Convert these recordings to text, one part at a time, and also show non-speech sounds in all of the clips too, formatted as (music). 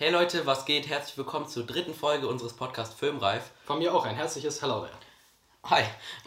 Hey Leute, was geht? Herzlich willkommen zur dritten Folge unseres Podcasts Filmreif. Von mir auch ein herzliches Hello there. Hi.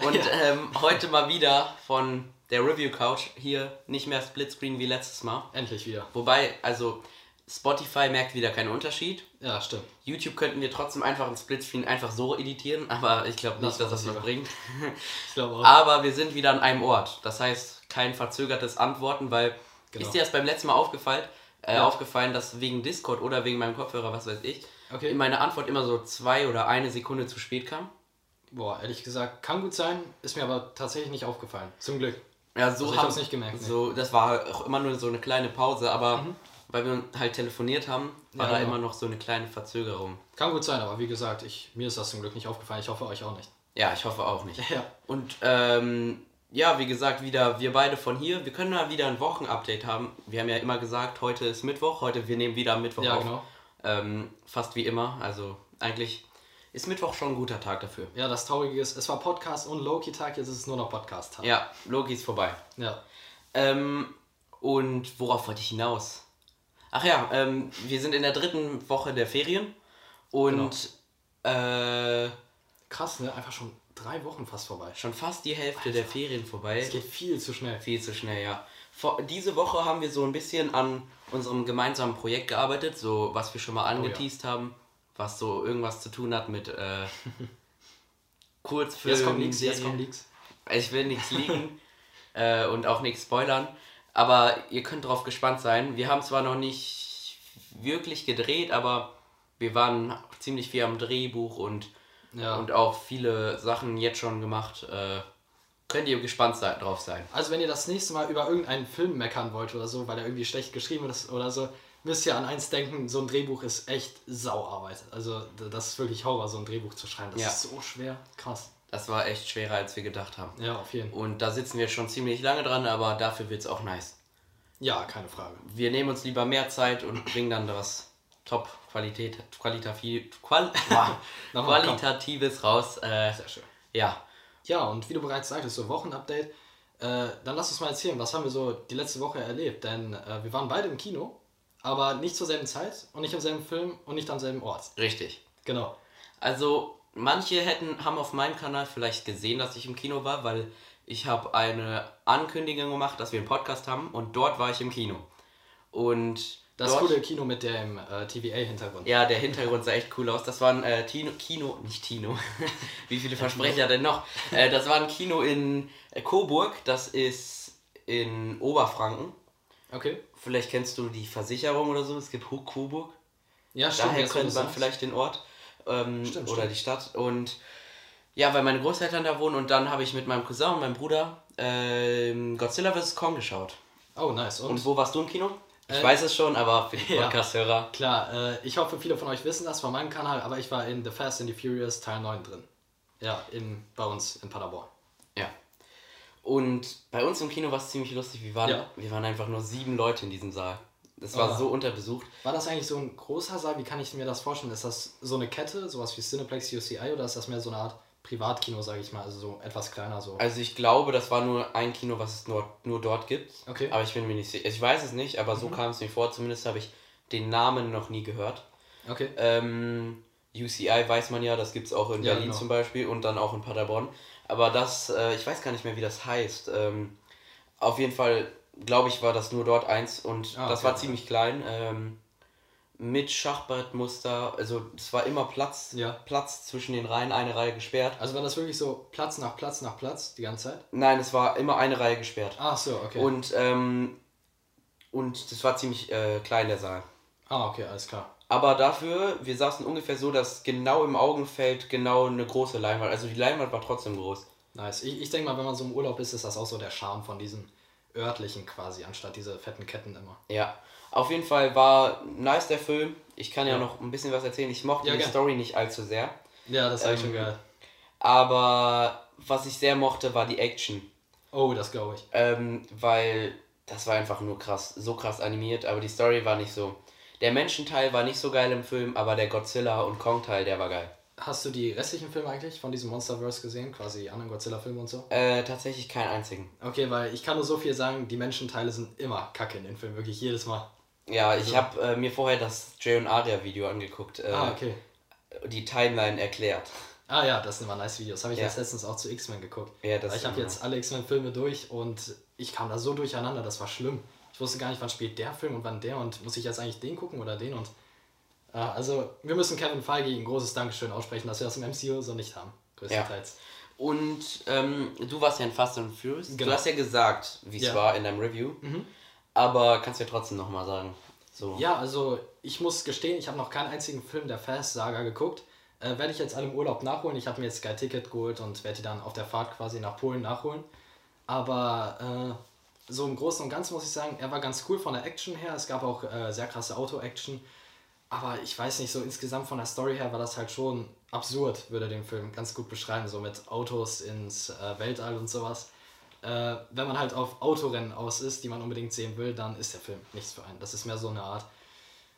Und Ja. ähm, heute mal wieder von der Review Couch. Hier nicht mehr Splitscreen wie letztes Mal. Endlich wieder. Wobei, also Spotify merkt wieder keinen Unterschied. Ja, stimmt. YouTube könnten wir trotzdem einfach einen Splitscreen einfach so editieren, aber ich glaube nicht, Lass dass das was bringt. (laughs) Ich glaube auch. Aber wir sind wieder an einem Ort. Das heißt, kein verzögertes Antworten, weil Genau. ist dir das beim letzten Mal aufgefallen, äh, Ja. aufgefallen, dass wegen Discord oder wegen meinem Kopfhörer, was weiß ich, Okay. meine Antwort immer so zwei oder eine Sekunde zu spät kam? Boah, ehrlich gesagt, kann gut sein, ist mir aber tatsächlich nicht aufgefallen. Zum Glück. Ja, so Also ich haben- hab's nicht gemerkt, nee. Mhm. So, das war auch immer nur so eine kleine Pause, aber weil wir halt telefoniert haben, war Ja, da genau. immer noch so eine kleine Verzögerung. Kann gut sein, aber wie gesagt, ich, mir ist das zum Glück nicht aufgefallen. Ich hoffe euch auch nicht. Ja, ich hoffe auch nicht. (laughs) Ja. Und ähm, ja, wie gesagt, wieder wir beide von hier. Wir können mal wieder ein Wochenupdate haben. Wir haben ja immer gesagt, heute ist Mittwoch, heute wir nehmen wieder am Mittwoch Ja, auf. genau. Ähm, fast wie immer. Also eigentlich ist Mittwoch schon ein guter Tag dafür. Ja, das Traurige ist, es war Podcast und Loki-Tag, jetzt ist es nur noch Podcast-Tag. Ja, Loki ist vorbei. Ja. Ähm, und worauf wollte ich hinaus? Ach ja, ähm, wir sind in der dritten Woche der Ferien und äh, Krass, ne? Einfach schon drei Wochen fast vorbei. schon fast die Hälfte der Ferien vorbei. Es geht viel zu schnell. Viel zu schnell, ja. Vor, diese Woche haben wir so ein bisschen an unserem gemeinsamen Projekt gearbeitet, so was wir schon mal angeteased haben, was so irgendwas zu tun hat mit äh, (laughs) Kurzfilmen. Jetzt kommt nichts, jetzt kommt nichts. Ich will nichts liegen (laughs) äh, und auch nichts spoilern, aber ihr könnt drauf gespannt sein. Wir haben zwar noch nicht wirklich gedreht, aber wir waren ziemlich viel am Drehbuch und, Ja. und auch viele Sachen jetzt schon gemacht. Äh, könnt ihr gespannt sein, drauf sein. Also wenn ihr das nächste Mal über irgendeinen Film meckern wollt oder so, weil er irgendwie schlecht geschrieben ist oder so, müsst ihr an eins denken, so ein Drehbuch ist echt Sauarbeit. Also das ist wirklich Horror, so ein Drehbuch zu schreiben. Das Ja. ist so schwer. Krass. Das war echt schwerer, als wir gedacht haben. Ja, auf jeden Fall. Und da sitzen wir schon ziemlich lange dran, aber dafür wird es auch nice. Ja, keine Frage. Wir nehmen uns lieber mehr Zeit und bringen dann was Top-Qualität, qualitativ, qual, komm. (laughs) qualitatives raus. Äh, Sehr schön. ja, Ja, und wie du bereits sagtest, so Wochenupdate. Äh, dann lass uns mal erzählen, was haben wir so die letzte Woche erlebt? Denn äh, wir waren beide im Kino, aber nicht zur selben Zeit und nicht im selben Film und nicht am selben Ort. richtig. Genau. Also manche hätten haben auf meinem Kanal vielleicht gesehen, dass ich im Kino war, weil ich habe eine Ankündigung gemacht, dass wir einen Podcast haben und dort war ich im Kino. Und Das dort, coole Kino mit dem äh, TVA-Hintergrund. Ja, der Hintergrund sah echt cool aus. Das war ein äh, Tino, Kino, nicht Tino. (laughs) Wie viele Versprecher denn noch? Äh, das war ein Kino in äh, Coburg, das ist in Oberfranken. Okay. Vielleicht kennst du die Versicherung oder so, es gibt Hu- Coburg. Ja, stimmt. Daher kennt man vielleicht den Ort ähm, Stimmt, oder stimmt. die Stadt. Und ja, weil meine Großeltern da wohnen und dann habe ich mit meinem Cousin und meinem Bruder ähm, Godzilla vs. Kong geschaut. Oh, nice. Und, Und wo warst du im Kino? Ich Äh, weiß es schon, aber für die (laughs) ja. Podcast-Hörer. Klar, äh, ich hoffe, viele von euch wissen das von meinem Kanal, aber ich war in The Fast and the Furious Teil 9 drin. Ja, in, bei uns in Paderborn. Ja. Und bei uns im Kino war es ziemlich lustig. Wir waren, Ja. wir waren einfach nur sieben Leute in diesem Saal. Das war Ah. so unterbesucht. War das eigentlich so ein großer Saal? Wie kann ich mir das vorstellen? Ist das so eine Kette, sowas wie Cineplex UCI, oder ist das mehr so eine Art Privatkino, sage ich mal, also so etwas kleiner so? Also ich glaube, das war nur ein Kino, was es nur, nur dort gibt. Okay. Aber ich bin mir nicht sicher. Ich weiß es nicht, aber so kam es mir vor. Zumindest habe ich den Namen noch nie gehört. Okay. Ähm, UCI weiß man ja, das gibt es auch in Ja, Berlin genau. zum Beispiel und dann auch in Paderborn. Aber das, äh, ich weiß gar nicht mehr, wie das heißt. Ähm, auf jeden Fall, glaube ich, war das nur dort eins und Ah, das okay, war ziemlich klein. Ähm, mit Schachbrettmuster, also es war immer Platz, Ja. Platz zwischen den Reihen, eine Reihe gesperrt. Also war das wirklich so Platz nach Platz nach Platz die ganze Zeit? Nein, es war immer eine Reihe gesperrt. Ach so, okay. Und, ähm, und das war ziemlich äh, klein, der Saal. ah, okay, alles klar. Aber dafür, wir saßen ungefähr so, dass genau im Augenfeld genau eine große Leinwand, also die Leinwand war trotzdem groß. Nice. Ich, ich denke mal, wenn man so im Urlaub ist, ist das auch so der Charme von diesen örtlichen quasi, anstatt diese fetten Ketten immer. Ja. Auf jeden Fall war nice der Film. Ich kann ja, Ja. noch ein bisschen was erzählen. Ich mochte Ja, die gern. Story nicht allzu sehr. Ja, das habe ich Ähm, schon gehört. Aber was ich sehr mochte, war die Action. Oh, das glaube ich. Ähm, weil das war einfach nur krass, so krass animiert, aber die Story war nicht so. Der Menschenteil war nicht so geil im Film, aber der Godzilla und Kong Teil, der war geil. Hast du die restlichen Filme eigentlich von diesem Monsterverse gesehen? Quasi die anderen Godzilla-Filme und so? Äh, tatsächlich keinen einzigen. Okay, weil ich kann nur so viel sagen, die Menschenteile sind immer kacke in den Filmen, wirklich jedes Mal. Ja, ich habe äh, mir vorher das Jay und Aria Video angeguckt. Äh, Ah, okay. Die Timeline erklärt. Ah ja, das sind immer nice Videos. Habe ich Ja. jetzt letztens auch zu X-Men geguckt. Ja, das ich habe jetzt alle X-Men-Filme durch und ich kam da so durcheinander, das war schlimm. Ich wusste gar nicht, wann spielt der Film und wann der und muss ich jetzt eigentlich den gucken oder den und. Äh, also, wir müssen Kevin Feige ein großes Dankeschön aussprechen, dass wir das im MCU so nicht haben. Größtenteils. Und ähm, du warst ja in Fast and Furious. Du Genau. hast ja gesagt, wie es Ja. war in deinem Review. Mhm. Aber kannst du ja trotzdem nochmal sagen. So. Ja, also ich muss gestehen, ich habe noch keinen einzigen Film der Fast-Saga geguckt. Äh, werde ich jetzt alle im Urlaub nachholen. Ich habe mir jetzt Sky Ticket geholt und werde die dann auf der Fahrt quasi nach Polen nachholen. Aber äh, so im Großen und Ganzen muss ich sagen, er war ganz cool von der Action her. Es gab auch äh, sehr krasse Auto-Action. Aber ich weiß nicht, so insgesamt von der Story her war das halt schon absurd, würde den Film ganz gut beschreiben. So mit Autos ins äh, Weltall und sowas. Äh, wenn man halt auf Autorennen aus ist, die man unbedingt sehen will, dann ist der Film nichts für einen. Das ist mehr so eine Art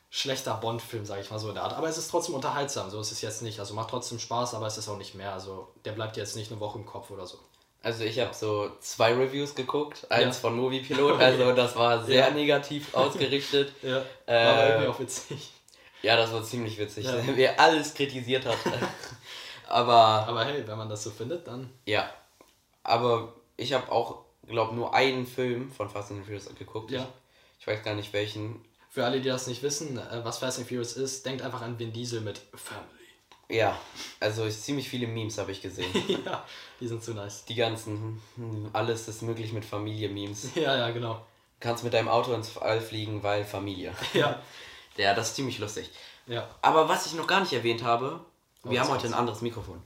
schlechter Bond-Film, sage ich mal so in der Art. Aber es ist trotzdem unterhaltsam, so ist es jetzt nicht. Also macht trotzdem Spaß, aber es ist auch nicht mehr. Also der bleibt jetzt nicht eine Woche im Kopf oder so. Also ich habe so zwei Reviews geguckt. Eins Ja. von Movie Pilot. (laughs) Also das war sehr Ja. negativ (laughs) ausgerichtet. Ja, Äh, aber irgendwie auch witzig. Ja, das war ziemlich witzig. Ja. (laughs) Wer alles kritisiert hat. Aber Aber hey, wenn man das so findet, dann. ja. Aber ich habe auch, glaube nur einen Film von Fast and Furious geguckt. Ja. Ich, ich weiß gar nicht welchen. Für alle, die das nicht wissen, äh, was Fast and Furious ist, denkt einfach an Vin Diesel mit Family. Ja, also ich, ziemlich viele Memes habe ich gesehen. (laughs) ja, die sind zu nice. Die ganzen, hm, alles ist möglich mit Familie-Memes. (laughs) Ja, ja, genau. Kannst mit deinem Auto ins All fliegen, weil Familie. (laughs) Ja, Ja, das ist ziemlich lustig. ja. Aber was ich noch gar nicht erwähnt habe, wir Oh, haben heute ein anderes Mikrofon.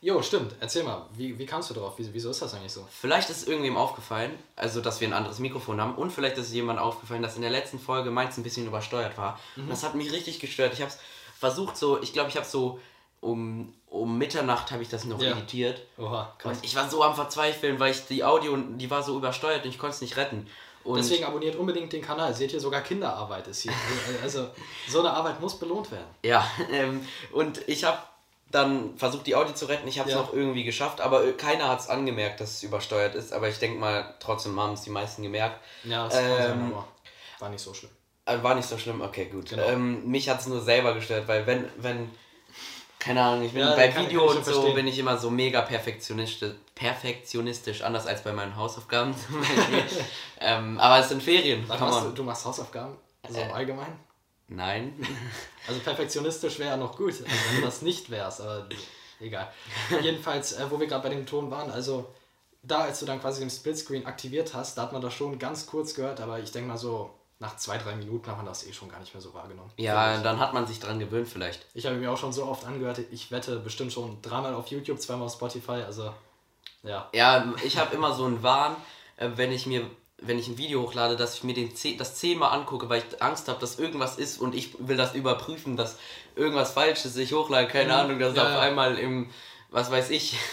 Jo, stimmt. Erzähl mal, wie, wie kamst du drauf? Wieso, wieso ist das eigentlich so? Vielleicht ist irgendwem aufgefallen, also dass wir ein anderes Mikrofon haben und vielleicht ist es jemandem aufgefallen, dass in der letzten Folge meins ein bisschen übersteuert war. Und das hat mich richtig gestört. Ich habe es versucht so, ich glaube, ich habe so um, um Mitternacht habe ich das noch Ja. editiert. Oha, krass. Und ich war so am Verzweifeln, weil ich die Audio, die war so übersteuert und ich konnte es nicht retten. Und Deswegen abonniert unbedingt den Kanal. Seht ihr, sogar Kinderarbeit ist hier. Also, so eine Arbeit muss belohnt werden. Ja, (laughs) ähm, und ich habe dann versucht, die Audio zu retten. Ich habe es Ja. noch irgendwie geschafft, aber äh, keiner hat es angemerkt, dass es übersteuert ist. Aber ich denke mal, trotzdem haben es die meisten gemerkt. Ja, das Ähm, war nicht so schlimm. Äh, War nicht so schlimm, okay, gut. Genau. Ähm, mich hat es nur selber gestört, weil wenn, wenn, keine Ahnung, ich bin Ja, bei Video und so verstehen. bin ich immer so mega perfektionistisch, perfektionistisch, anders als bei meinen Hausaufgaben (laughs) zum Beispiel. (laughs) ähm, aber es sind Ferien, du, du machst Hausaufgaben? Also Äh. im Allgemeinen? Nein. (laughs) Also perfektionistisch wäre ja noch gut, also wenn du das nicht wärst, aber egal. Jedenfalls, äh, wo wir gerade bei dem Ton waren, also da, als du dann quasi den Splitscreen aktiviert hast, da hat man das schon ganz kurz gehört, aber ich denke mal so, nach zwei, drei Minuten hat man das eh schon gar nicht mehr so wahrgenommen. Ja, Finde ich. dann hat man sich dran gewöhnt vielleicht. Ich habe mir auch schon so oft angehört, ich wette bestimmt schon dreimal auf YouTube, zweimal auf Spotify, also ja. Ja, ich habe immer so einen Wahn, äh, wenn ich mir, wenn ich ein Video hochlade, dass ich mir den zeh- das zehnmal angucke, weil ich Angst habe, dass irgendwas ist und ich will das überprüfen, dass irgendwas falsch ist. Ich hochlade, keine Mhm. Ahnung, dass Ja, auf ja. einmal im, was weiß ich. (laughs)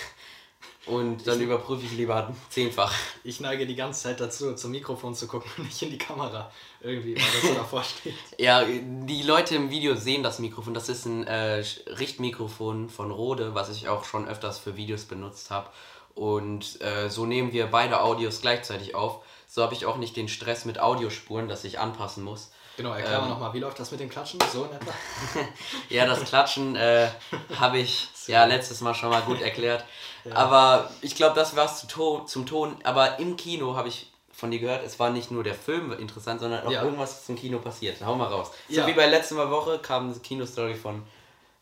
Und dann überprüfe ich lieber zehnfach. Ich neige die ganze Zeit dazu, zum Mikrofon zu gucken und nicht in die Kamera irgendwie, weil das so (laughs) davor steht. Ja, die Leute im Video sehen das Mikrofon. Das ist ein äh, Richtmikrofon von Rode, was ich auch schon öfters für Videos benutzt habe. Und äh, so nehmen wir beide Audios gleichzeitig auf. So habe ich auch nicht den Stress mit Audiospuren, dass ich anpassen muss. Genau, erklär mal Ähm. nochmal, wie läuft das mit dem Klatschen? So in etwa? (laughs) Ja, das Klatschen äh, habe ich (laughs) ja letztes Mal schon mal gut erklärt. Aber ich glaube, das war's zu to zum Ton. Aber im Kino habe ich von dir gehört, es war nicht nur der Film interessant, sondern auch Ja. irgendwas, was im Kino passiert. Hau mal raus. So Ja. wie bei letzter Woche kam eine Kinostory von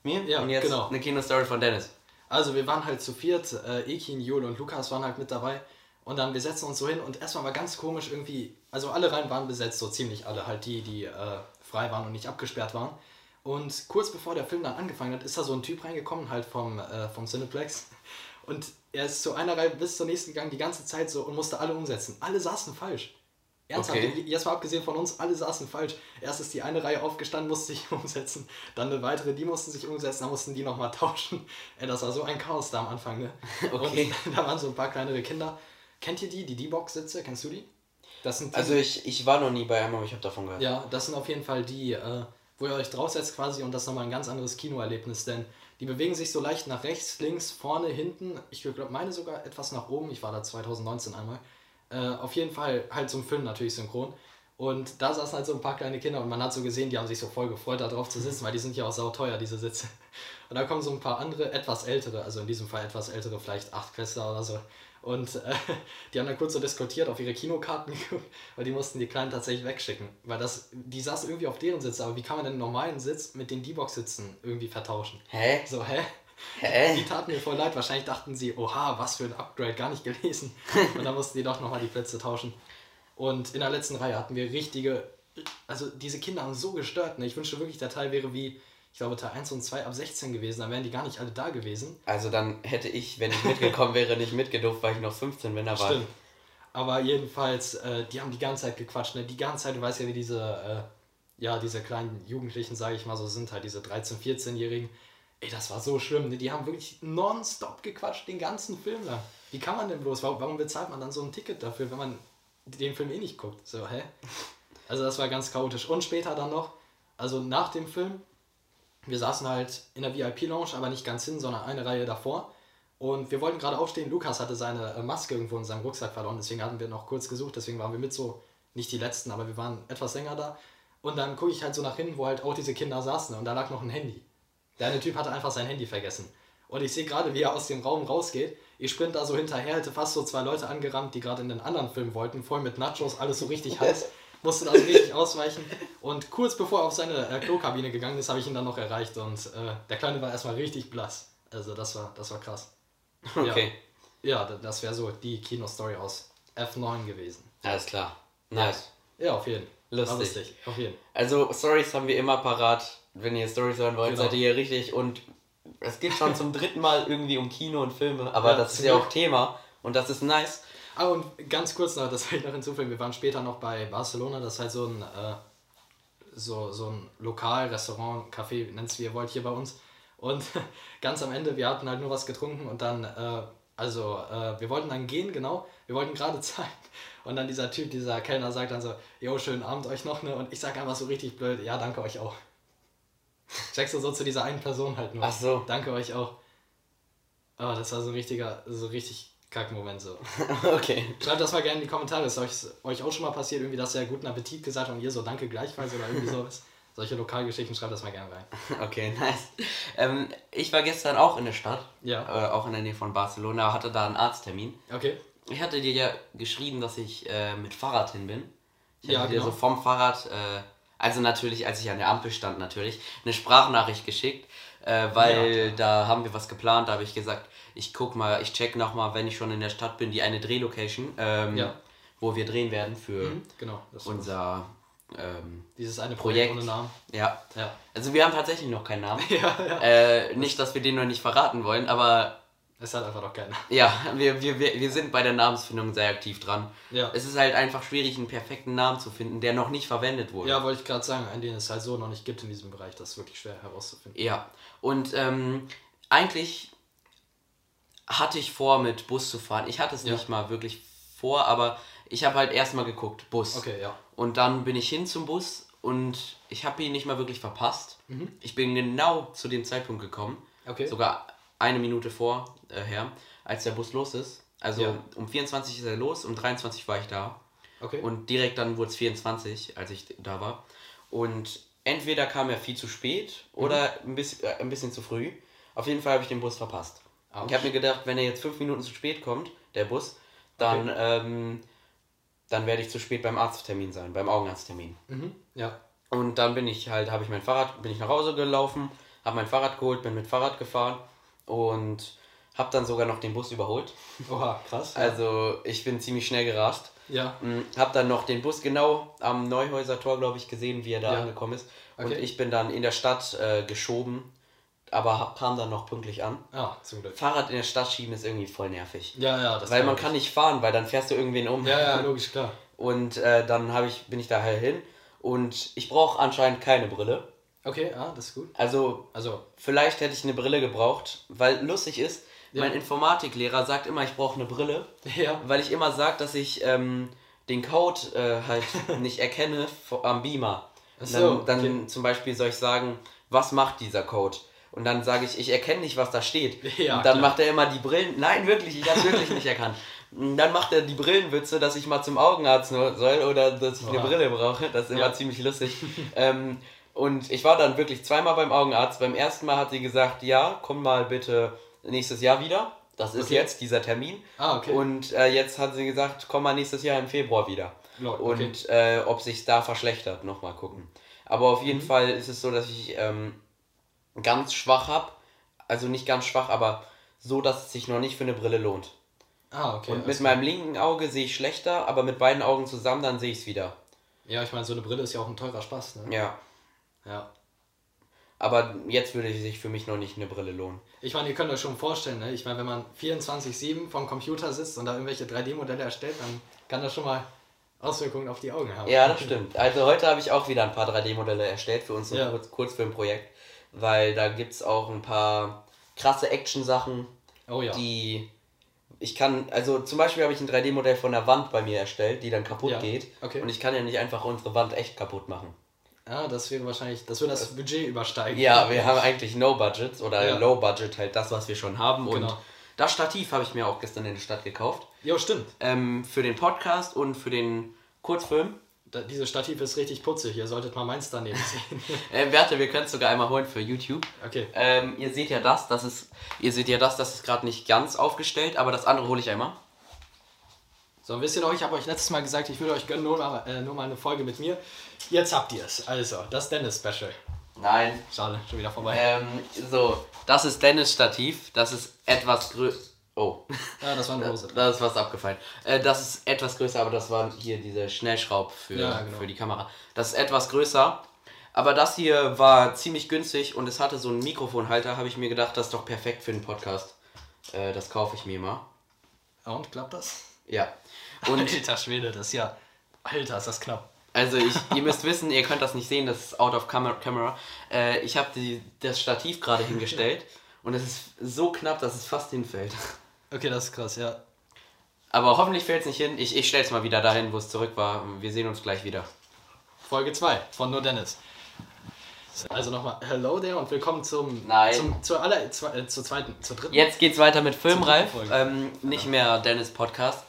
mir Ja, und jetzt genau. eine Kinostory von Dennis. Also wir waren halt zu viert, äh, Ekin, Jule und Lukas waren halt mit dabei. Und dann, wir setzen uns so hin und erstmal war ganz komisch irgendwie, also alle Reihen waren besetzt, so ziemlich alle, halt die, die äh, frei waren und nicht abgesperrt waren. Und kurz bevor der Film dann angefangen hat, ist da so ein Typ reingekommen, halt vom, äh, vom Cineplex. (laughs) Und er ist zu einer Reihe bis zur nächsten gegangen, die ganze Zeit so und musste alle umsetzen. Alle saßen falsch. Ernsthaft, Okay. jetzt mal abgesehen von uns, alle saßen falsch. Erst ist die eine Reihe aufgestanden, musste sich (laughs) umsetzen. Dann eine weitere, die mussten sich umsetzen, dann mussten die nochmal (laughs) tauschen. Ey, das war so ein Chaos da am Anfang, ne? Okay. Und da waren so ein paar kleinere Kinder. Kennt ihr die, die D-Box-Sitze? Kennst du die? Das sind die, Also ich, ich war noch nie bei einem, aber ich habe davon gehört. ja, das sind auf jeden Fall die, äh, wo ihr euch draufsetzt quasi und das ist nochmal ein ganz anderes Kinoerlebnis, denn die bewegen sich so leicht nach rechts, links, vorne, hinten. Ich glaube, meine sogar etwas nach oben. Ich war da 2019 einmal. Äh, auf jeden Fall halt zum Film natürlich synchron. Und da saßen halt so ein paar kleine Kinder und man hat so gesehen, die haben sich so voll gefreut, da drauf zu sitzen, weil die sind ja auch sauteuer, diese Sitze. (laughs) Und da kommen so ein paar andere, etwas ältere, also in diesem Fall etwas ältere, vielleicht Achtklässler oder so. Und äh, (laughs) die haben dann kurz so diskutiert, auf ihre Kinokarten geguckt, (laughs) weil die mussten die Kleinen tatsächlich wegschicken. Weil das, die saßen irgendwie auf deren Sitz, aber wie kann man denn einen normalen Sitz mit den D-Box-Sitzen irgendwie vertauschen? Hä? So, hä? Hä? (laughs) Die taten mir voll leid. Wahrscheinlich dachten sie, oha, was für ein Upgrade, gar nicht gelesen. Und dann mussten die doch nochmal die Plätze tauschen. Und in der letzten Reihe hatten wir richtige, also diese Kinder haben so gestört. Ne? Ich wünschte wirklich, der Teil wäre wie, ich glaube, Teil 1 und 2 ab 16 gewesen. Dann wären die gar nicht alle da gewesen. Also dann hätte ich, wenn ich mitgekommen wäre, nicht mitgedurft, weil ich noch 15 bin, aber. Stimmt. Aber jedenfalls, äh, die haben die ganze Zeit gequatscht. Ne? Die ganze Zeit, du weißt ja, wie diese, äh, ja, diese kleinen Jugendlichen, sage ich mal so, sind halt diese 13-, 14-Jährigen. Ey, das war so schlimm. Ne? Die haben wirklich nonstop gequatscht, den ganzen Film lang. Wie kann man denn bloß? Warum, warum bezahlt man dann so ein Ticket dafür, wenn man den Film eh nicht guckt? So, hä? Also das war ganz chaotisch. Und später dann noch, also nach dem Film, wir saßen halt in der VIP-Lounge, aber nicht ganz hin, sondern eine Reihe davor. Und wir wollten gerade aufstehen. Lukas hatte seine äh, Maske irgendwo in seinem Rucksack verloren, deswegen hatten wir noch kurz gesucht. Deswegen waren wir mit so, nicht die letzten, aber wir waren etwas länger da. Und dann gucke ich halt so nach hinten, wo halt auch diese Kinder saßen. Und da lag noch ein Handy. Der eine Typ hatte einfach sein Handy vergessen. Und ich sehe gerade, wie er aus dem Raum rausgeht. Ich sprint da so hinterher, hätte fast so zwei Leute angerammt, die gerade in den anderen Film wollten, voll mit Nachos, alles so richtig heiß. (laughs) Musste also richtig ausweichen. Und kurz bevor er auf seine äh, Klokabine gegangen ist, habe ich ihn dann noch erreicht. Und äh, der Kleine war erstmal richtig blass. Also das war, das war krass. Okay. Ja, ja das wäre so die Kinostory aus F9 gewesen. Alles klar. Nice. Ja, auf jeden Fall. Lustig. lustig. Auf jeden Also Stories haben wir immer parat. Wenn ihr Stories hören wollt, Genau. seid ihr hier richtig. Und es geht schon zum dritten Mal irgendwie um Kino und Filme, aber Ja, das ist ja auch Thema und das ist nice. Ah, und ganz kurz noch, das will ich noch hinzufügen. Wir waren später noch bei Barcelona, das ist halt so ein, äh, so, so ein Lokal, Restaurant, Café, nennt es wie ihr wollt, hier bei uns. Und (laughs) ganz am Ende, wir hatten halt nur was getrunken und dann, äh, also, äh, wir wollten dann gehen, genau. Wir wollten gerade (laughs) zahlen. Und dann dieser Typ, dieser Kellner sagt dann so, jo, schönen Abend euch noch, ne? Und ich sag einfach so richtig blöd, ja, danke euch auch. (laughs) Checkst du so zu dieser einen Person halt nur. Ach so. Danke euch auch. Oh, das war so ein richtiger, so richtig Kackmoment so. (laughs) okay. Schreibt das mal gerne in die Kommentare. Ist euch, euch auch schon mal passiert, irgendwie, dass ihr guten Appetit gesagt habt und ihr so danke gleichfalls oder irgendwie sowas? (laughs) Solche Lokalgeschichten, schreibt das mal gerne rein. (laughs) Okay, nice. Ähm, ich war gestern auch in der Stadt, Ja. äh, auch in der Nähe von Barcelona, hatte da einen Arzttermin. Okay. Ich hatte dir ja geschrieben, dass ich äh, mit Fahrrad hin bin. Ich Ja, hatte dir genau. so vom Fahrrad, äh, also natürlich, als ich an der Ampel stand, natürlich, eine Sprachnachricht geschickt, äh, weil Ja, da haben wir was geplant. Da habe ich gesagt, ich guck mal, ich check nochmal, wenn ich schon in der Stadt bin, die eine Drehlocation, ähm, Ja. wo wir drehen werden für Mhm, genau. Unser, ähm, dieses eine Projekt, Projekt. ohne Namen. ja. Ja. Also wir haben tatsächlich noch keinen Namen. (laughs) Ja, ja. Äh, nicht, dass wir den noch nicht verraten wollen, aber Es hat einfach noch keiner. ja, wir, wir, wir, wir sind bei der Namensfindung sehr aktiv dran. Ja. Es ist halt einfach schwierig, einen perfekten Namen zu finden, der noch nicht verwendet wurde. Ja, wollte ich gerade sagen, einen, den es halt so noch nicht gibt in diesem Bereich, das ist wirklich schwer herauszufinden. Ja. Und ähm, eigentlich hatte ich vor, mit Bus zu fahren. Ich hatte es Ja. nicht mal wirklich vor, aber ich habe halt erstmal geguckt, Bus. Okay, ja. Und dann bin ich hin zum Bus und ich habe ihn nicht mal wirklich verpasst. Mhm. Ich bin genau zu dem Zeitpunkt gekommen. Okay. Sogar eine Minute vorher, als der Bus los ist. Also Ja. um 24 ist er los, um 23 war ich da. Okay. Und direkt dann wurde es 24, als ich da war. Und entweder kam er viel zu spät oder ein, bisschen, äh, ein bisschen zu früh. Auf jeden Fall habe ich den Bus verpasst. Autsch. Ich habe mir gedacht, wenn er jetzt fünf Minuten zu spät kommt, der Bus, dann, ähm, dann werde ich zu spät beim Arzttermin sein, beim Augenarzttermin. mhm. Ja. Und dann bin ich halt, habe ich mein Fahrrad, bin ich nach Hause gelaufen, habe mein Fahrrad geholt, bin mit Fahrrad gefahren und habe dann sogar noch den Bus überholt. Oha, krass. Also ich bin ziemlich schnell gerast. ja. Mm, Hab dann noch den Bus genau am Neuhäuser Tor, glaube ich, gesehen, wie er da Ja. angekommen ist. Und Okay. ich bin dann in der Stadt äh, geschoben, aber kam dann noch pünktlich an. Ah, zum Glück. Fahrrad in der Stadt schieben ist irgendwie voll nervig. Ja, ja, das weil man kann nicht fahren, weil dann fährst du irgendwen um. Ja, ja, logisch, klar. (laughs) Und äh, dann hab ich, bin ich daher hin und ich brauche anscheinend keine Brille. Okay, ah, das ist gut. Also Also, vielleicht hätte ich eine Brille gebraucht, weil lustig ist, Ja. mein Informatiklehrer sagt immer, ich brauche eine Brille. (laughs) ja. Weil ich immer sage, dass ich ähm, den Code äh, halt (laughs) nicht erkenne am Beamer. Ach so, dann dann okay. zum Beispiel soll ich sagen, was macht dieser Code? Und dann sage ich, ich erkenne nicht, was da steht. (laughs) Ja, und dann klar. macht er immer die Brillen. Nein, wirklich, ich habe wirklich nicht erkannt. Dann macht er die Brillenwitze, dass ich mal zum Augenarzt soll oder dass ich eine Oha. Brille brauche. Das ist immer Ja. ziemlich lustig. ähm, und ich war dann wirklich zweimal beim Augenarzt. Beim ersten Mal hat sie gesagt, ja, komm mal bitte nächstes Jahr wieder. Das ist Okay. jetzt dieser Termin. Ah, okay. Und äh, jetzt hat sie gesagt, komm mal nächstes Jahr im Februar wieder. Okay. Und äh, ob sich da verschlechtert, nochmal gucken. Aber auf Mhm. jeden Fall ist es so, dass ich ähm, ganz schwach habe. Also nicht ganz schwach, aber so, dass es sich noch nicht für eine Brille lohnt. Ah, okay. Und mit alles meinem linken Auge sehe ich schlechter, aber mit beiden Augen zusammen, dann sehe ich es wieder. Ja, ich meine, so eine Brille ist ja auch ein teurer Spaß, ne? Ja. Ja. Aber jetzt würde sich für mich noch nicht eine Brille lohnen. Ich meine, ihr könnt euch schon vorstellen, ne? Ich meine, wenn man 24-7 vom Computer sitzt und da irgendwelche 3D-Modelle erstellt, dann kann das schon mal Auswirkungen auf die Augen haben. Ja, das stimmt. Also heute habe ich auch wieder ein paar 3D-Modelle erstellt für unser Ja. Kurz Kurzfilmprojekt, weil da gibt es auch ein paar krasse Action-Sachen, Oh ja. die ich kann, also zum Beispiel habe ich ein 3D-Modell von der Wand bei mir erstellt, die dann kaputt Ja, geht. okay. Und ich kann ja nicht einfach unsere Wand echt kaputt machen. Ja, das wäre wahrscheinlich, das würde das Budget übersteigen. Ja, wir haben eigentlich No Budgets oder Ja. Low Budget, halt das, was wir schon haben. Und Genau. das Stativ habe ich mir auch gestern in der Stadt gekauft. Jo, stimmt. Ähm, für den Podcast und für den Kurzfilm. Da, diese Stativ ist richtig putzig. Ihr solltet mal meins daneben (laughs) sehen. Äh, warte, wir können es sogar einmal holen für YouTube. okay. Ähm, ihr seht ja das, das ist, ihr seht ja das, das ist gerade nicht ganz aufgestellt, aber das andere hole ich einmal. So, wisst ihr noch, ich habe euch letztes Mal gesagt, ich würde euch gönnen, nur mal, äh, nur mal eine Folge mit mir. Jetzt habt ihr es. Also, das Dennis-Special. Nein. Schade, schon wieder vorbei. Ähm, so, das ist Dennis Stativ, das ist etwas größer. Oh, Ja, das war eine Hose. da ist was abgefallen. Äh, das ist etwas größer, aber das war hier diese Schnellschraub für, Ja, genau. für die Kamera. Das ist etwas größer. Aber das hier war ziemlich günstig und es hatte so einen Mikrofonhalter, habe ich mir gedacht, das ist doch perfekt für den Podcast. Äh, das kaufe ich mir mal. Und, klappt das? Ja. Und (laughs) Alter Schwede, das ist ja... Alter, ist das knapp. Also ich, (laughs) ihr müsst wissen, ihr könnt das nicht sehen, das ist out of camera. camera. Äh, ich habe das Stativ gerade hingestellt (laughs) und es ist so knapp, dass es fast hinfällt. Okay, das ist krass, ja. Aber hoffentlich fällt es nicht hin. Ich, ich stelle es mal wieder dahin, wo es zurück war. Wir sehen uns gleich wieder. Folge 2 von Nur Dennis. Also nochmal, hello there und willkommen zum... Nein. Zum, zur, aller, zwei, äh, zur zweiten, zur dritten. Jetzt geht's weiter mit Filmreif. Zur. Ähm, nicht mehr Dennis Podcast.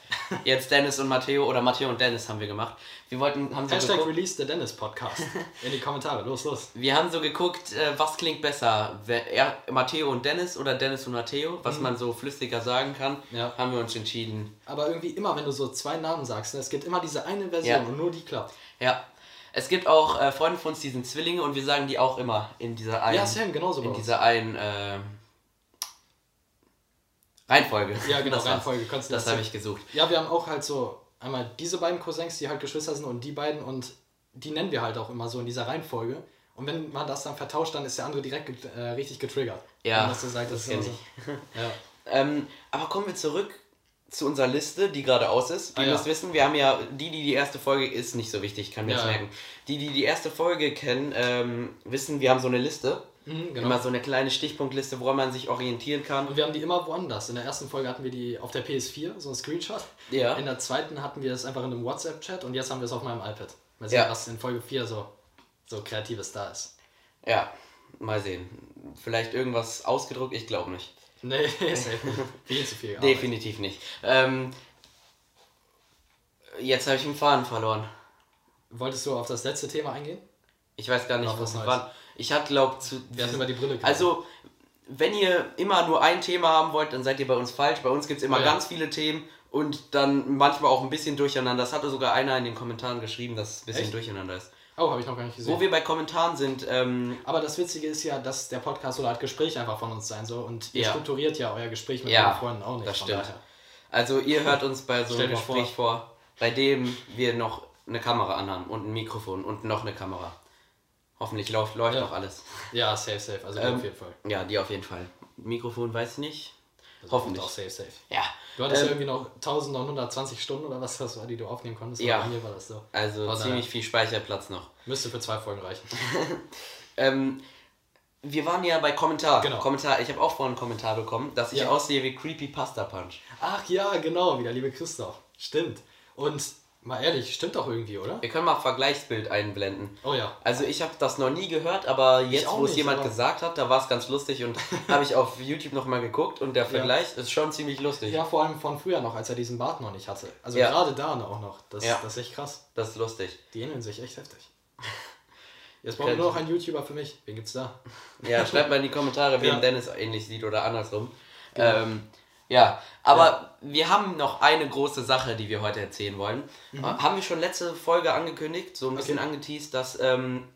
Jetzt Dennis und Matteo oder Matteo und Dennis haben wir gemacht. Wir wollten, haben so Hashtag geguckt, Release the Dennis Podcast. In die Kommentare, los, los. wir haben so geguckt, äh, was klingt besser, er, Matteo und Dennis oder Dennis und Matteo, was man so flüssiger sagen kann. Mhm. Ja. Haben wir uns entschieden, Aber irgendwie immer, wenn du so zwei Namen sagst, ne, es gibt immer diese eine Version Ja. und nur die klappt. Ja. Es gibt auch äh, Freunde von uns, die sind Zwillinge und wir sagen die auch immer in dieser einen, Ja, Sam, genauso in dieser einen äh, Reihenfolge. Ja, genau, das. Reihenfolge, Das habe ich gesucht. Ja, wir haben auch halt so einmal diese beiden Cousins, die halt Geschwister sind und die beiden und die nennen wir halt auch immer so in dieser Reihenfolge. Und wenn man das dann vertauscht, dann ist der andere direkt get- äh, richtig getriggert. Ja, das sagt, das das, ist. (laughs) Ja. Ähm, aber kommen wir zurück zu unserer Liste, die gerade aus ist. Ihr Ah, ja. müsst wissen, wir haben ja, die, die die erste Folge ist, nicht so wichtig, kann mir Ja, jetzt ja. merken. Die, die die erste Folge kennen, ähm, wissen, wir haben so eine Liste. Mhm, genau. Immer so eine kleine Stichpunktliste, woran man sich orientieren kann. Und wir haben die immer woanders. In der ersten Folge hatten wir die auf der PS4, so ein Screenshot. Ja. In der zweiten hatten wir es einfach in einem WhatsApp-Chat und jetzt haben wir es auf meinem iPad. Mal sehen, Ja. was in Folge 4 so, so kreatives da ist. Ja, mal sehen. Vielleicht irgendwas ausgedruckt, ich glaube nicht. Nee, (laughs) safe. viel zu viel. Arbeit. Definitiv nicht. Ähm, jetzt habe ich den Faden verloren. Wolltest du auf das letzte Thema eingehen? Ich weiß gar nicht, Noch was Neues. war. Ich hatte glaubt zu. Wir hatten über die Brille geredet. Also, wenn ihr immer nur ein Thema haben wollt, dann seid ihr bei uns falsch. Bei uns gibt es immer Oh ja. ganz viele Themen und dann manchmal auch ein bisschen durcheinander. Das hatte sogar einer in den Kommentaren geschrieben, dass es ein bisschen Echt? durcheinander ist. Oh, habe ich noch gar nicht gesehen. Wo wir bei Kommentaren sind, ähm, Aber das Witzige ist ja, dass der Podcast so eine Art Gespräch einfach von uns sein soll und ihr Ja. strukturiert ja euer Gespräch mit Ja, euren Freunden auch nicht. das stimmt. daher. also ihr hört uns bei so einem Gespräch vor. bei dem wir noch eine Kamera anhaben und ein Mikrofon und noch eine Kamera. Hoffentlich läuft, läuft Ja. noch alles. (laughs) Ja, safe, safe. Also Ähm, auf jeden Fall. Ja, die auf jeden Fall. Mikrofon weiß ich nicht. Das hoffentlich. Auch safe, safe. Ja. Du hattest Ähm, ja irgendwie noch 1920 Stunden oder was das war, die du aufnehmen konntest. Ja. Aber bei mir war das so. Also Von ziemlich viel Speicherplatz noch. Müsste für zwei Folgen reichen. (laughs) Ähm, wir waren ja bei Kommentar. Genau. Kommentar. Ich habe auch vorhin einen Kommentar bekommen, dass ich Ja. aussehe wie Creepy Pasta Punch. Ach ja, genau, wie der liebe Christoph. Stimmt. Und Mal ehrlich, stimmt doch irgendwie, oder? Wir können mal Vergleichsbild einblenden. Oh ja. Also ich habe das noch nie gehört, aber jetzt, wo es jemand aber- gesagt hat, da war es ganz lustig und (laughs) habe ich auf YouTube nochmal geguckt und der Vergleich ist schon ziemlich lustig. Ja, vor allem von früher noch, als er diesen Bart noch nicht hatte. Also Ja. gerade da auch noch. Das, Ja. das ist echt krass. Das ist lustig. Die ähneln sich echt heftig. (laughs) Jetzt brauchen wir nur noch einen YouTuber für mich. Wen gibt's da? Ja, schreibt mal in die Kommentare, wem (laughs) Ja. Dennis ähnlich sieht oder andersrum. Ähm, ja, aber wir haben noch eine große Sache, die wir heute erzählen wollen. Äh, Haben wir schon letzte Folge angekündigt, so ein bisschen Okay. angeteased, dass ähm,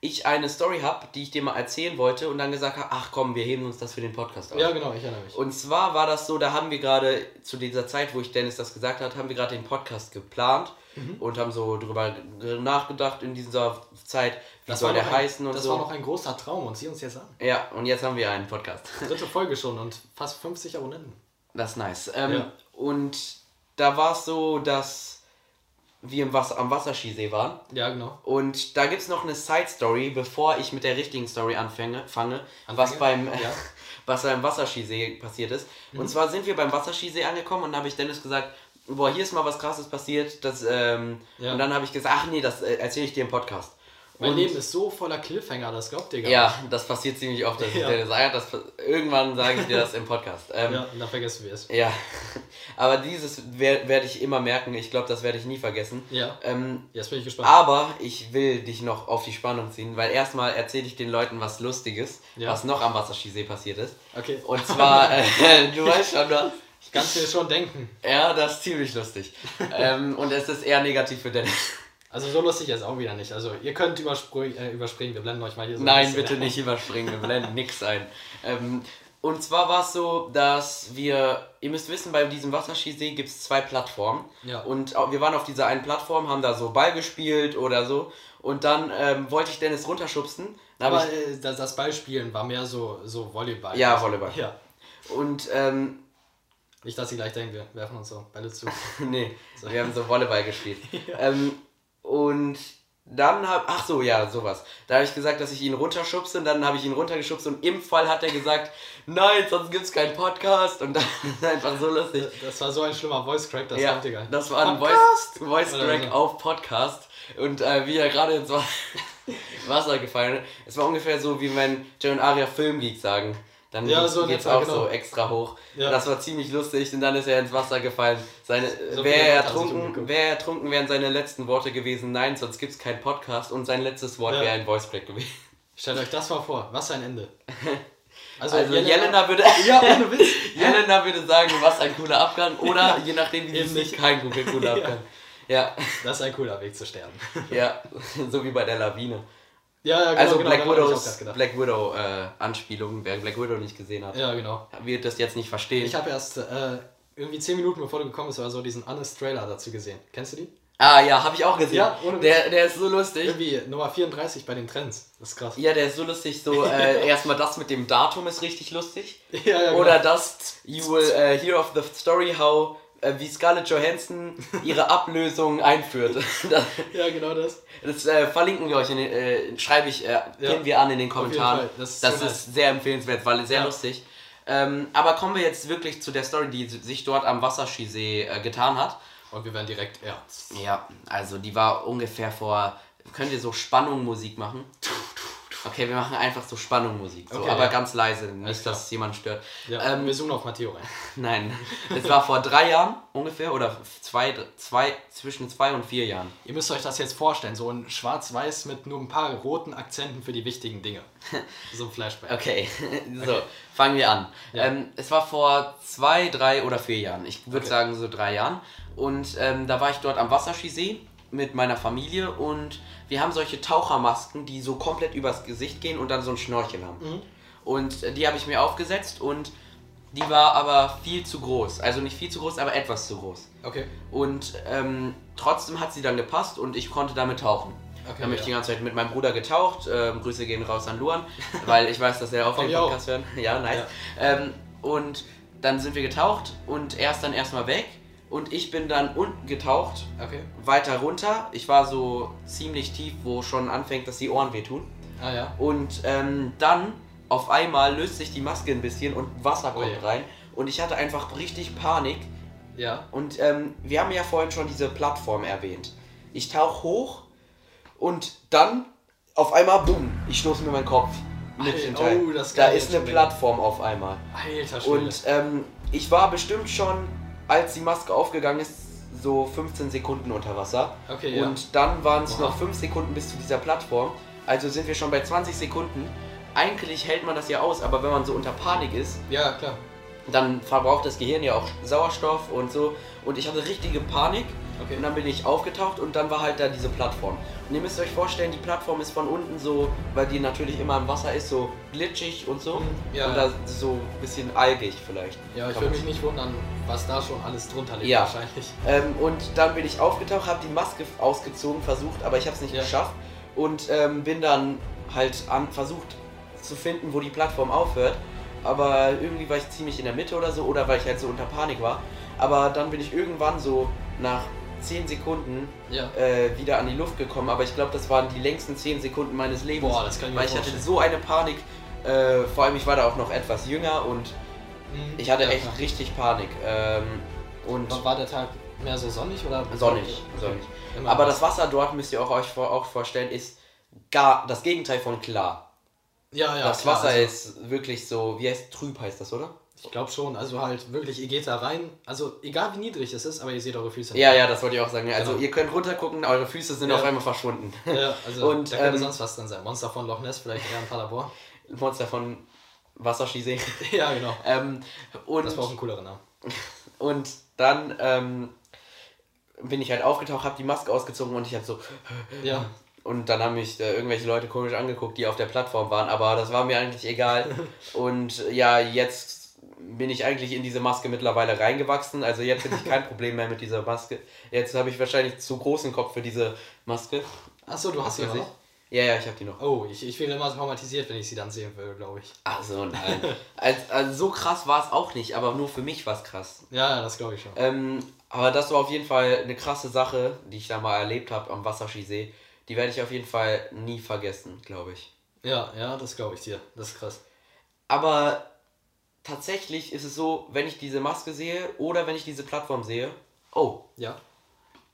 ich eine Story habe, die ich dir mal erzählen wollte und dann gesagt habe, ach komm, wir heben uns das für den Podcast auf. Ja, genau, ich erinnere mich. Und zwar war das so, da haben wir gerade zu dieser Zeit, wo ich Dennis das gesagt hat, haben wir gerade den Podcast geplant Mhm. und haben so drüber nachgedacht in dieser Zeit, wie soll der ein, heißen und das so. war noch ein großer Traum und sieh uns jetzt an. ja, und jetzt haben wir einen Podcast. Dritte Folge schon und fast 50 Abonnenten. Das ist nice. Ähm, Ja. Und da war es so, dass wir im Wasser, am Wasserskisee waren. Ja, genau. Und da gibt es noch eine Side-Story, bevor ich mit der richtigen Story anfange, fange, was Anfange? beim, Ja. Mhm. (laughs) was beim Wasserskisee passiert ist. Und zwar sind wir beim Wasserskisee angekommen und da habe ich Dennis gesagt, boah, hier ist mal was krasses passiert. Das, ähm, Ja. Und dann habe ich gesagt, ach nee, das äh, erzähle ich dir im Podcast. Mein und, Leben ist so voller Cliffhanger, das glaubt ihr gar Ja, nicht. das passiert ziemlich oft, dass (laughs) ich Ja. Dennis sage, das, irgendwann sage ich dir das im Podcast. Ähm, Ja, und dann vergessen wir es. Ja, (laughs) aber dieses wer- werde ich immer merken. Ich glaube, das werde ich nie vergessen. Ja. Ähm, Jetzt bin ich gespannt. aber ich will dich noch auf die Spannung ziehen, weil erstmal erzähle ich den Leuten was Lustiges, Ja. was noch am Wasserskisee passiert ist. Okay. Und zwar, (laughs) äh, du weißt schon was. Ich kann es mir schon denken. Ja, das ist ziemlich lustig. ähm, und es ist eher negativ für Dennis. Also so lustig jetzt auch wieder nicht. Also ihr könnt überspringen, äh, überspringen. wir blenden euch mal hier so ein Nein, bitte ein. nicht überspringen, wir blenden nix ein. Ähm, und zwar war es so, dass wir, ihr müsst wissen, bei diesem Wasserskisee gibt es zwei Plattformen. Ja. Und wir waren auf dieser einen Plattform, haben da so Ball gespielt oder so. Und dann ähm, wollte ich Dennis runterschubsen. Aber hab äh, das, das Ballspielen war mehr so, so Volleyball. Ja, Volleyball. Ja. ich, und ähm, Nicht, dass sie gleich denken, wir werfen uns so Bälle zu. (laughs) nee, wir haben so Volleyball gespielt. (laughs) ähm, und dann hab, ach so, ja, sowas. Da habe ich gesagt, dass ich ihn runterschubse und dann habe ich ihn runtergeschubst und im Fall hat er gesagt, nein, sonst gibt's keinen Podcast und dann (laughs) einfach so lustig. Das war so ein schlimmer Voice Crack, das ja, gar nicht. das war ein Voice, Podcast! Voice Oder Crack auf Podcast und äh, wie er gerade ins Wa- (laughs) Wasser gefallen ist. Es war ungefähr so, wie wenn Joe und Aria Filmgeek sagen. Dann Ja, so geht's etwa, auch genau. so extra hoch. Ja. Das war ziemlich lustig und dann ist er ins Wasser gefallen. Seine, So wäre er sich ertrunken, wäre er ertrunken, wären seine letzten Worte gewesen, nein, sonst gibt's keinen Podcast und sein letztes Wort Ja. wäre ein Voice Crack gewesen. Stellt euch das mal vor, was ein Ende. (laughs) Also Jelena, würde (laughs) Ja, ohne Witz. (laughs) Jelena würde sagen, was ein cooler Abgang oder je nachdem wie sie es nicht. kein cooler. Abgang. Ja, Das ist ein cooler Weg zu sterben. ja, so wie bei der Lawine. Ja, ja, genau, also genau, Black Widows. Black Widow äh, Anspielung, wer Black Widow nicht gesehen hat, Ja, genau. wird das jetzt nicht verstehen. Ich habe erst äh, irgendwie 10 Minuten bevor du gekommen bist, oder so diesen Honest Trailer dazu gesehen. Kennst du die? ah ja, habe ich auch gesehen. Ja, ohne der, der ist so lustig. Irgendwie Nummer 34 bei den Trends. Das ist krass. Ja, der ist so lustig. So (laughs) äh, erstmal das mit dem Datum ist richtig lustig. Ja, ja, genau. Oder das You will äh, hear of the story how wie Scarlett Johansson ihre (laughs) Ablösung einführt. das (laughs) Ja, genau das. das äh, verlinken wir euch, in den, äh, schreibe ich, äh, pinnen wir an in den Kommentaren. Das Das ist ist, sehr empfehlenswert, weil sehr Ja. lustig. Ähm, aber kommen wir jetzt wirklich zu der Story, die sich dort am Wasserskisee äh, getan hat. Und wir werden direkt ernst. Ja, also die war ungefähr vor. Könnt ihr so Spannung Musik machen? (laughs) Okay, wir machen einfach so Spannung Musik. So, Okay, aber ja. ganz leise, nicht, dass es jemand stört. Ja, Ähm, wir zoomen auf Matteo rein. (laughs) Nein, es war vor drei Jahren ungefähr oder zwei, zwei, zwischen zwei und vier Jahren. Ihr müsst euch das jetzt vorstellen, so ein Schwarz-Weiß mit nur ein paar roten Akzenten für die wichtigen Dinge. (laughs) So ein Flashback. Okay, (laughs) so, fangen wir an. Ja. Ähm, es war vor zwei, drei oder vier Jahren. Ich würde Okay. sagen so drei Jahren. Und ähm, da war ich dort am Wasserskisee mit meiner Familie und wir haben solche Tauchermasken, die so komplett übers Gesicht gehen und dann so ein Schnorchel haben. Mhm. Und die habe ich mir aufgesetzt und die war aber viel zu groß. Also nicht viel zu groß, aber etwas zu groß. Okay. Und ähm, trotzdem hat sie dann gepasst und ich konnte damit tauchen. Okay, dann habe ich ja. die ganze Zeit mit meinem Bruder getaucht. Ähm, Grüße gehen raus an Luan, (laughs) weil ich weiß, dass er auch den. Podcast hören. (laughs) Ja, nice. Ähm, und dann sind wir getaucht und er ist dann erstmal weg und ich bin dann unten getaucht, Okay. weiter runter. Ich war so ziemlich tief, wo schon anfängt, dass die Ohren wehtun. Ah ja. Und ähm, dann auf einmal löst sich die Maske ein bisschen und Wasser Oh kommt je. rein. Und ich hatte einfach richtig Panik, Ja. Und ähm, wir haben ja vorhin schon diese Plattform erwähnt. Ich tauche hoch und dann auf einmal, bumm, ich stoße mir meinen Kopf mit Alter, oh, das da ist eine Plattform auf einmal. Alter Schwede. Und ähm, ich war bestimmt schon, als die Maske aufgegangen ist, so 15 Sekunden unter Wasser. Okay, ja. Und dann waren es Oha. noch 5 Sekunden bis zu dieser Plattform. Also sind wir schon bei 20 Sekunden. Eigentlich hält man das ja aus, aber wenn man so unter Panik ist, ja, klar. dann verbraucht das Gehirn ja auch Sauerstoff und so. Und ich hatte richtige Panik. Okay. Und dann bin ich aufgetaucht und dann war halt da diese Plattform. Und ihr müsst euch vorstellen, die Plattform ist von unten so, weil die natürlich immer im Wasser ist, so glitschig und so. Mhm, ja, und da so ein bisschen algig vielleicht. Ja, ich würde mich nicht wundern, was da schon alles drunter liegt Ja. wahrscheinlich. Ähm, und dann bin ich aufgetaucht, habe die Maske ausgezogen, versucht, aber ich habe es nicht Ja. geschafft. Und ähm, bin dann halt an, versucht zu finden, wo die Plattform aufhört. Aber irgendwie war ich ziemlich in der Mitte oder so, oder weil ich halt so unter Panik war. Aber dann bin ich irgendwann so nach 10 Sekunden Ja. äh, wieder an die Luft gekommen. Aber ich glaube, das waren die längsten 10 Sekunden meines Lebens. Boah, das kann ich Weil ich hatte so eine Panik. Äh, vor allem, ich war da auch noch etwas jünger und Mhm. ich hatte ja, echt klar. richtig Panik. Ähm, und War- War der Tag mehr so sonnig oder? Sonnig, Okay. sonnig. Immer Aber das Wasser dort, müsst ihr auch euch vor, auch vorstellen, ist gar das Gegenteil von klar. Ja, ja. das klar, Wasser also, ist wirklich so, wie heißt trüb heißt das, oder? Ich glaube schon. Also halt wirklich, ihr geht da rein. Also egal wie niedrig es ist, aber ihr seht eure Füße. Ja, ja, das wollte ich auch sagen. Also Genau. ihr könnt runtergucken, eure Füße sind Ja. auf einmal verschwunden. Ja, also Und, da könnte ähm, sonst was drin sein. Monster von Loch Ness, vielleicht eher ein Paderborn. Monster von Wasserskisee. (laughs) ja, genau. ähm, und, Das war auch ein coolerer Name. (laughs) und dann ähm, bin ich halt aufgetaucht, habe die Maske ausgezogen und ich habe so Ja. Und dann haben mich äh, irgendwelche Leute komisch angeguckt, die auf der Plattform waren, aber das war mir eigentlich egal. (laughs) Und ja, jetzt bin ich eigentlich in diese Maske mittlerweile reingewachsen. Also jetzt hätte ich kein (laughs) Problem mehr mit dieser Maske. Jetzt habe ich wahrscheinlich zu großen Kopf für diese Maske. Achso, du hast sie noch? Ja, ja, ich habe die noch. Oh, ich, ich wäre immer traumatisiert, wenn ich sie dann sehen würde, glaube ich. Ach so, nein. (laughs) also, also so krass war es auch nicht, aber nur für mich war es krass. Ja, ja, das glaube ich schon. Ähm, aber das war auf jeden Fall eine krasse Sache, die ich da mal erlebt habe am Wasserskisee. Die werde ich auf jeden Fall nie vergessen, glaube ich. Ja, ja, das glaube ich dir. Das ist krass. Aber tatsächlich ist es so, wenn ich diese Maske sehe oder wenn ich diese Plattform sehe, oh, Ja.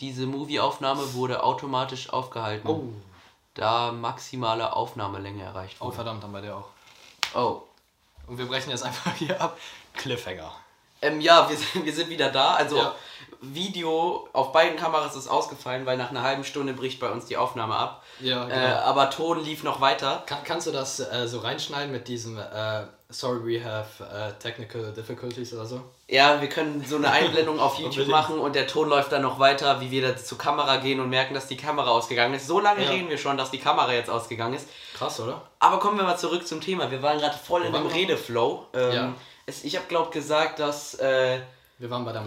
diese Movie-Aufnahme wurde automatisch aufgehalten, Oh. da maximale Aufnahmelänge erreicht Oh, wurde. verdammt, dann bei der auch. Oh. Und wir brechen jetzt einfach hier ab. Cliffhanger. Ähm, ja, wir sind, wir sind wieder da. Also Ja. Video auf beiden Kameras ist ausgefallen, weil nach einer halben Stunde bricht bei uns die Aufnahme ab. Ja, genau. Äh, aber Ton lief noch weiter. Kann, kannst du das äh, so reinschneiden mit diesem äh, Sorry, we have äh, technical difficulties oder so? Ja, wir können so eine Einblendung auf (laughs) YouTube machen und der Ton läuft dann noch weiter, wie wir da zur Kamera gehen und merken, dass die Kamera ausgegangen ist. So lange Ja. reden wir schon, dass die Kamera jetzt ausgegangen ist. Krass, oder? Aber kommen wir mal zurück zum Thema. Wir waren gerade voll in Wo wir? Redeflow. Ähm, Ja. Es, ich habe glaub gesagt, dass äh,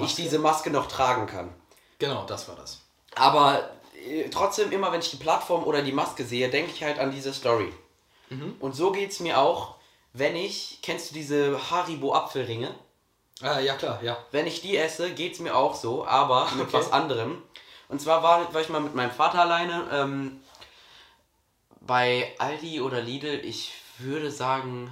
ich diese Maske noch tragen kann. Genau, das war das. Aber äh, trotzdem, immer wenn ich die Plattform oder die Maske sehe, denke ich halt an diese Story. Mhm. Und so geht es mir auch, wenn ich, kennst du diese Haribo Apfelringe? Äh, ja, klar, ja. Wenn ich die esse, geht es mir auch so, aber mit Okay. was anderem. Und zwar war, war ich mal mit meinem Vater alleine ähm, bei Aldi oder Lidl. Ich würde sagen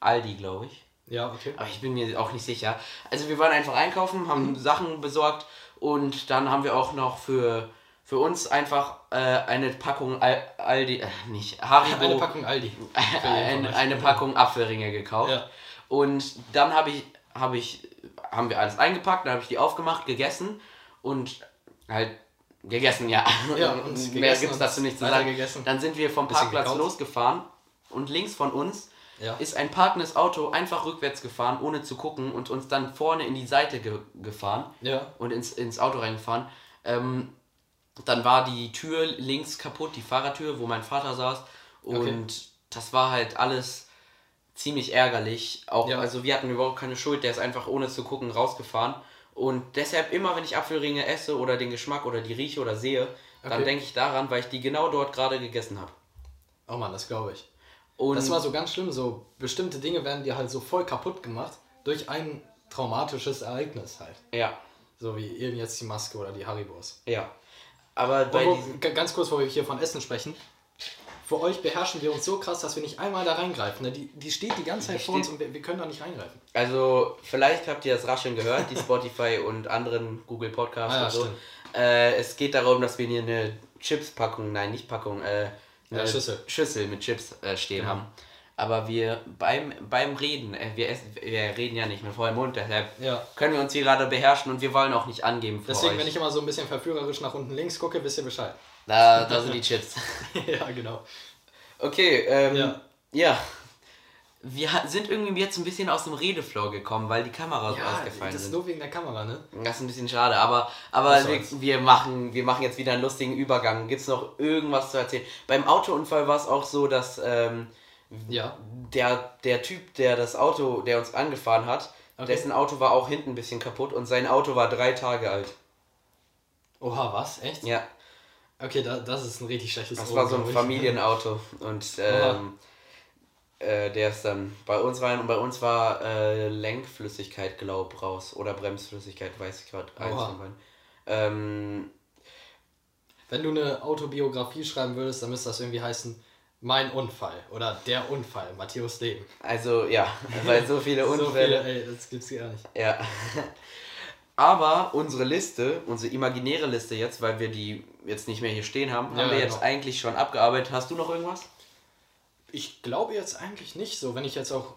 Aldi, glaube ich. Ja, okay. Aber ich bin mir auch nicht sicher. Also wir waren einfach einkaufen, haben Mhm. Sachen besorgt und dann haben wir auch noch für, für uns einfach äh, eine Packung Al Aldi, äh, nicht Haribo, Eine Packung Aldi. (laughs) Eine, eine Packung Apfelringe gekauft. Ja. Und dann habe ich, habe ich, haben wir alles eingepackt, dann habe ich die aufgemacht, gegessen und halt gegessen, ja. Ja, (laughs) und Mehr gibt es dazu nicht zu sagen. gegessen. Dann sind wir vom Parkplatz losgefahren und links von uns Ja. ist ein parkendes Auto einfach rückwärts gefahren, ohne zu gucken und uns dann vorne in die Seite ge gefahren Ja. und ins, ins Auto reingefahren. Ähm, dann war die Tür links kaputt, die Fahrertür, wo mein Vater saß. Und Okay. das war halt alles ziemlich ärgerlich. Auch, Ja. Also wir hatten überhaupt keine Schuld, der ist einfach ohne zu gucken rausgefahren. Und deshalb immer, wenn ich Apfelringe esse oder den Geschmack oder die rieche oder sehe, dann Okay. denke ich daran, weil ich die genau dort gerade gegessen habe. Oh Mann, das glaube ich. Und Das war so ganz schlimm, so bestimmte Dinge werden dir halt so voll kaputt gemacht durch ein traumatisches Ereignis halt. ja, So wie eben jetzt die Maske oder die Haribos. ja. Aber bei Wo, ganz kurz, wo wir hier von Essen sprechen. Für euch beherrschen wir uns so krass, dass wir nicht einmal da reingreifen. Ne? Die, die steht die ganze Zeit Die vor uns und wir, wir können da nicht reingreifen. Also, vielleicht habt ihr das Rascheln gehört, die Spotify (laughs) und anderen Google Podcasts Ah, ja, und so. Äh, es geht darum, dass wir hier eine Chips-Packung, nein, nicht Packung, äh, Ja, Schüssel. Schüssel mit Chips äh, stehen Genau. haben. Aber wir beim, beim Reden, äh, wir, essen, wir reden ja nicht mit vollem Mund, deshalb Ja. können wir uns hier gerade beherrschen und wir wollen auch nicht angeben für Deswegen, euch. wenn ich immer so ein bisschen verführerisch nach unten links gucke, wisst ihr Bescheid. da, da sind die (laughs) Chips. ja, genau. Okay, ähm, Ja. ja. Wir sind irgendwie jetzt ein bisschen aus dem Redeflow gekommen, weil die Kameras Ja, ausgefallen das ist sind. nur wegen der Kamera, ne? Das ist ein bisschen schade, aber, aber wir, wir, machen, wir machen jetzt wieder einen lustigen Übergang. Gibt es noch irgendwas zu erzählen? Beim Autounfall war es auch so, dass ähm, Ja. der, der Typ, der das Auto, der uns angefahren hat, Okay. dessen Auto war auch hinten ein bisschen kaputt und sein Auto war drei Tage alt. Oha, was? Echt? Ja, Okay, da, das ist ein richtig schlechtes das Omen, war so ein. Familienauto und ähm, äh, der ist dann bei uns rein und bei uns war äh, Lenkflüssigkeit, glaub, raus oder Bremsflüssigkeit, weiß ich gerade. eins von beiden. Ähm, Wenn du eine Autobiografie schreiben würdest, dann müsste das irgendwie heißen Mein Unfall oder Der Unfall, Matthäus Leben. Also ja, (laughs) weil so viele So Unfälle. viele, ey, das gibt's gar nicht. Ja. (laughs) Aber unsere Liste, unsere imaginäre Liste jetzt, weil wir die jetzt nicht mehr hier stehen haben, Ja, haben wir jetzt genau. eigentlich schon abgearbeitet. Hast du noch irgendwas? Ich glaube jetzt eigentlich nicht so, wenn ich jetzt auch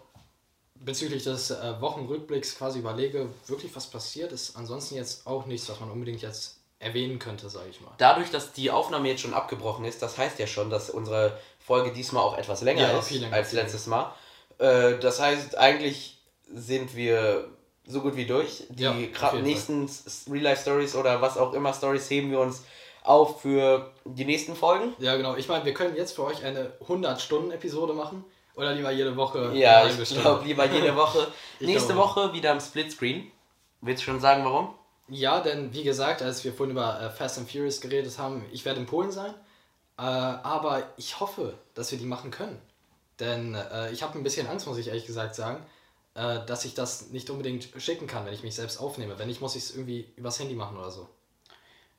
bezüglich des äh, Wochenrückblicks quasi überlege, wirklich was passiert ist. Ansonsten jetzt auch nichts, was man unbedingt jetzt erwähnen könnte, sage ich mal. Dadurch, dass die Aufnahme jetzt schon abgebrochen ist, das heißt ja schon, dass unsere Folge diesmal auch etwas länger Ja, ist länger, als letztes Mal. Äh, das heißt, eigentlich sind wir so gut wie durch. Die Ja, gra- auf jeden nächsten Real-Life-Stories oder was auch immer Stories heben wir uns auf für die nächsten Folgen. Ja, genau. Ich meine, wir können jetzt für euch eine 100-Stunden-Episode machen oder lieber jede Woche Ja, ich glaube lieber jede Woche. (laughs) Nächste glaube. Woche wieder im Splitscreen. Willst du schon sagen, warum? Ja, denn wie gesagt, als wir vorhin über äh, Fast and Furious geredet haben, ich werde in Polen sein. Äh, aber ich hoffe, dass wir die machen können. Denn äh, ich habe ein bisschen Angst, muss ich ehrlich gesagt sagen, dass ich das nicht unbedingt schicken kann, wenn ich mich selbst aufnehme. Wenn nicht, muss ich es irgendwie übers Handy machen oder so.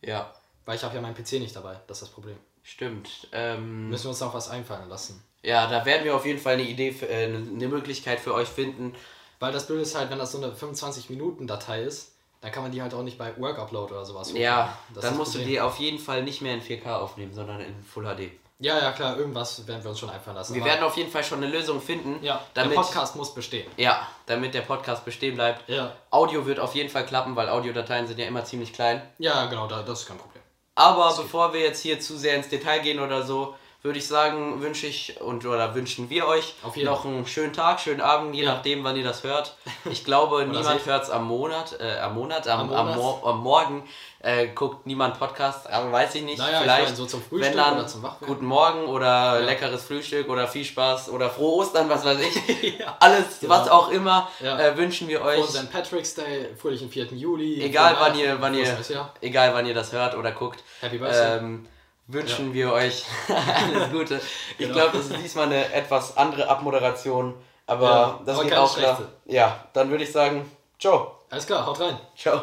Ja, Weil ich habe ja meinen PC nicht dabei. Das ist das Problem. stimmt. Ähm, Müssen wir uns noch was einfallen lassen. ja, da werden wir auf jeden Fall eine Idee, für, äh, eine Möglichkeit für euch finden. Weil das Blöde ist halt, wenn das so eine 25-Minuten-Datei ist, dann kann man die halt auch nicht bei Work-Upload oder sowas Ja, hochladen. Das dann musst du Problem. die auf jeden Fall nicht mehr in 4K aufnehmen, sondern in Full HD. Ja, ja, klar, irgendwas werden wir uns schon einfallen lassen. Wir werden auf jeden Fall schon eine Lösung finden, Ja, damit, der Podcast muss bestehen. ja, damit der Podcast bestehen bleibt. Ja. Audio wird auf jeden Fall klappen, weil Audiodateien sind ja immer ziemlich klein. Ja, genau, da, das ist kein Problem. Aber bevor wir jetzt hier zu sehr ins Detail gehen oder so, würde ich sagen, wünsche ich und oder wünschen wir euch Auf jeden noch einen schönen Tag, schönen Abend, je Ja. nachdem, wann ihr das hört. (laughs) Ich glaube, niemand hört es am Monat, äh, am Monat, am, Am am. Mor am Morgen äh, guckt niemand Podcast, aber weiß ich nicht. Naja, ich vielleicht meine, so zum Frühstück wenn dann oder zum Wachwerden. guten Morgen oder Ja. leckeres Frühstück oder viel Spaß oder frohe Ostern, was weiß ich. (laughs) ja. Alles, Genau. was auch immer, äh, wünschen wir euch. Und St. Patrick's Day, fröhlichen 4. Juli. Egal wann ihr, wann ihr, egal wann ihr das hört oder guckt. Happy Birthday. ähm, wünschen wir euch (laughs) alles Gute. Ich Genau. glaube, das ist diesmal eine etwas andere Abmoderation, aber Ja, das aber geht auch klar. Ja, dann würde ich sagen, ciao. Alles klar, haut rein. Ciao.